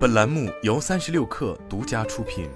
本栏目由三十六氪独家出品。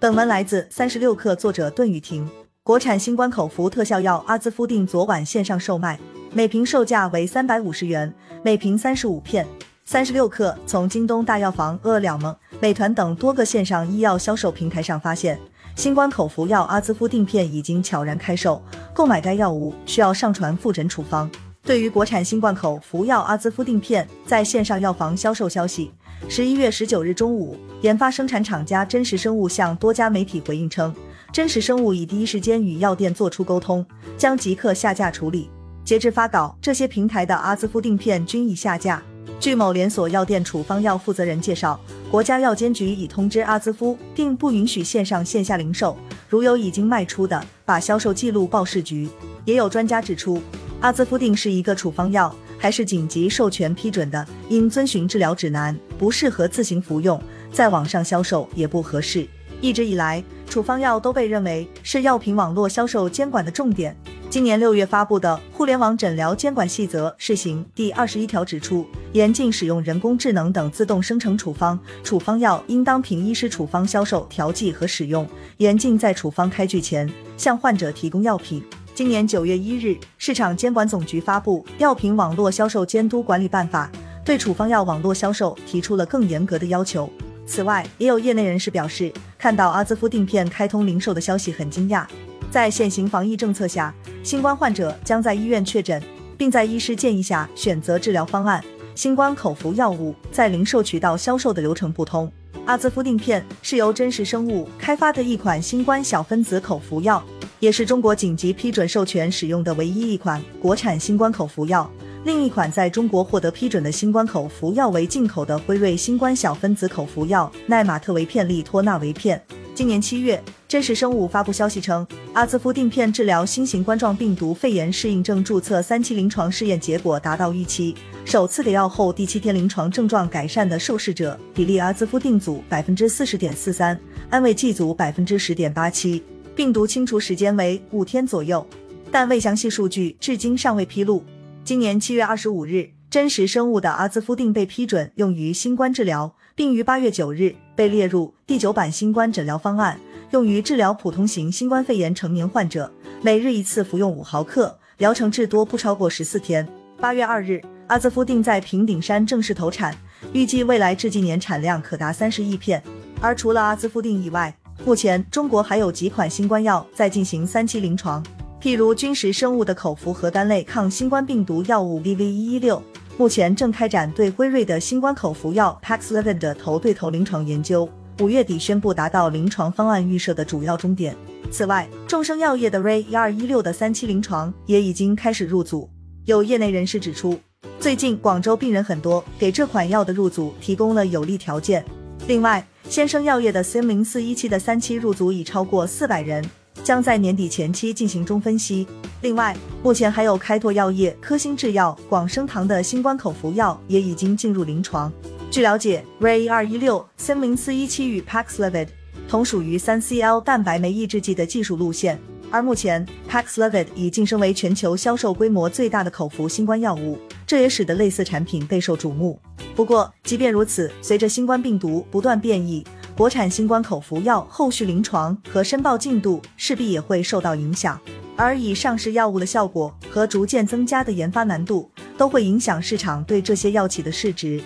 本文来自三十六氪，作者顿雨婷。国产新冠口服特效药阿兹夫定昨晚线上售卖，每瓶售价为三百五十元，每瓶三十五片。三十六氪从京东大药房、饿了么、美团等多个线上医药销售平台上发现，新冠口服药阿兹夫定片已经悄然开售。购买该药物需要上传复诊处方。对于国产新冠口服药阿兹夫定片在线上药房销售消息，十一月十九日中午，研发生产厂家真实生物向多家媒体回应称，真实生物已第一时间与药店做出沟通，将即刻下架处理。截至发稿，这些平台的阿兹夫定片均已下架。据某连锁药店处方药负责人介绍，国家药监局已通知阿兹夫定不允许线上线下零售，如有已经卖出的，把销售记录报市局。也有专家指出。阿兹夫定是一个处方药，还是紧急授权批准的，应遵循治疗指南，不适合自行服用，在网上销售也不合适。一直以来，处方药都被认为是药品网络销售监管的重点。今年六月发布的《互联网诊疗监管细则（试行）》第二十一条指出，严禁使用人工智能等自动生成处方，处方药应当凭医师处方销售、调剂和使用，严禁在处方开具前向患者提供药品。今年九月一日，市场监管总局发布《药品网络销售监督管理办法》，对处方药网络销售提出了更严格的要求。此外，也有业内人士表示，看到阿兹夫定片开通零售的消息很惊讶。在现行防疫政策下，新冠患者将在医院确诊，并在医师建议下选择治疗方案。新冠口服药物在零售渠道销售的流程不通。阿兹夫定片是由真实生物开发的一款新冠小分子口服药。也是中国紧急批准授权使用的唯一一款国产新冠口服药。另一款在中国获得批准的新冠口服药为进口的辉瑞新冠小分子口服药奈玛特韦片利托纳韦片。今年七月，真实生物发布消息称，阿兹夫定片治疗新型冠状病毒肺炎适应症注册三期临床试验结果达到预期，首次给药后第七天临床症状改善的受试者比例，阿兹夫定组百分之四十点四三，安慰剂组百分之十点八七。病毒清除时间为五天左右，但未详细数据至今尚未披露。今年七月二十五日，真实生物的阿兹夫定被批准用于新冠治疗，并于八月九日被列入第九版新冠诊疗方案，用于治疗普通型新冠肺炎成年患者，每日一次服用五毫克，疗程至多不超过十四天。八月二日，阿兹夫定在平顶山正式投产，预计未来至今年产量可达三十亿片。而除了阿兹夫定以外，目前，中国还有几款新冠药在进行三期临床，譬如军实生物的口服核苷类抗新冠病毒药物 VV 一一六，目前正开展对辉瑞的新冠口服药 Paxlovid 的头对头临床研究，五月底宣布达到临床方案预设的主要终点。此外，众生药业的 Ray 一二一六的三期临床也已经开始入组。有业内人士指出，最近广州病人很多，给这款药的入组提供了有利条件。另外，先生药业的 CM 零四一期的三期入组已超过四百人，将在年底前期进行中分析。另外，目前还有开拓药业、科兴制药、广生堂的新冠口服药也已经进入临床。据了解，Ray 二一六 CM 零四一期与 Paxlovid 同属于三 CL 蛋白酶抑制剂的技术路线，而目前 Paxlovid 已晋升为全球销售规模最大的口服新冠药物，这也使得类似产品备受瞩目。不过，即便如此，随着新冠病毒不断变异，国产新冠口服药后续临床和申报进度势必也会受到影响。而以上市药物的效果和逐渐增加的研发难度，都会影响市场对这些药企的市值。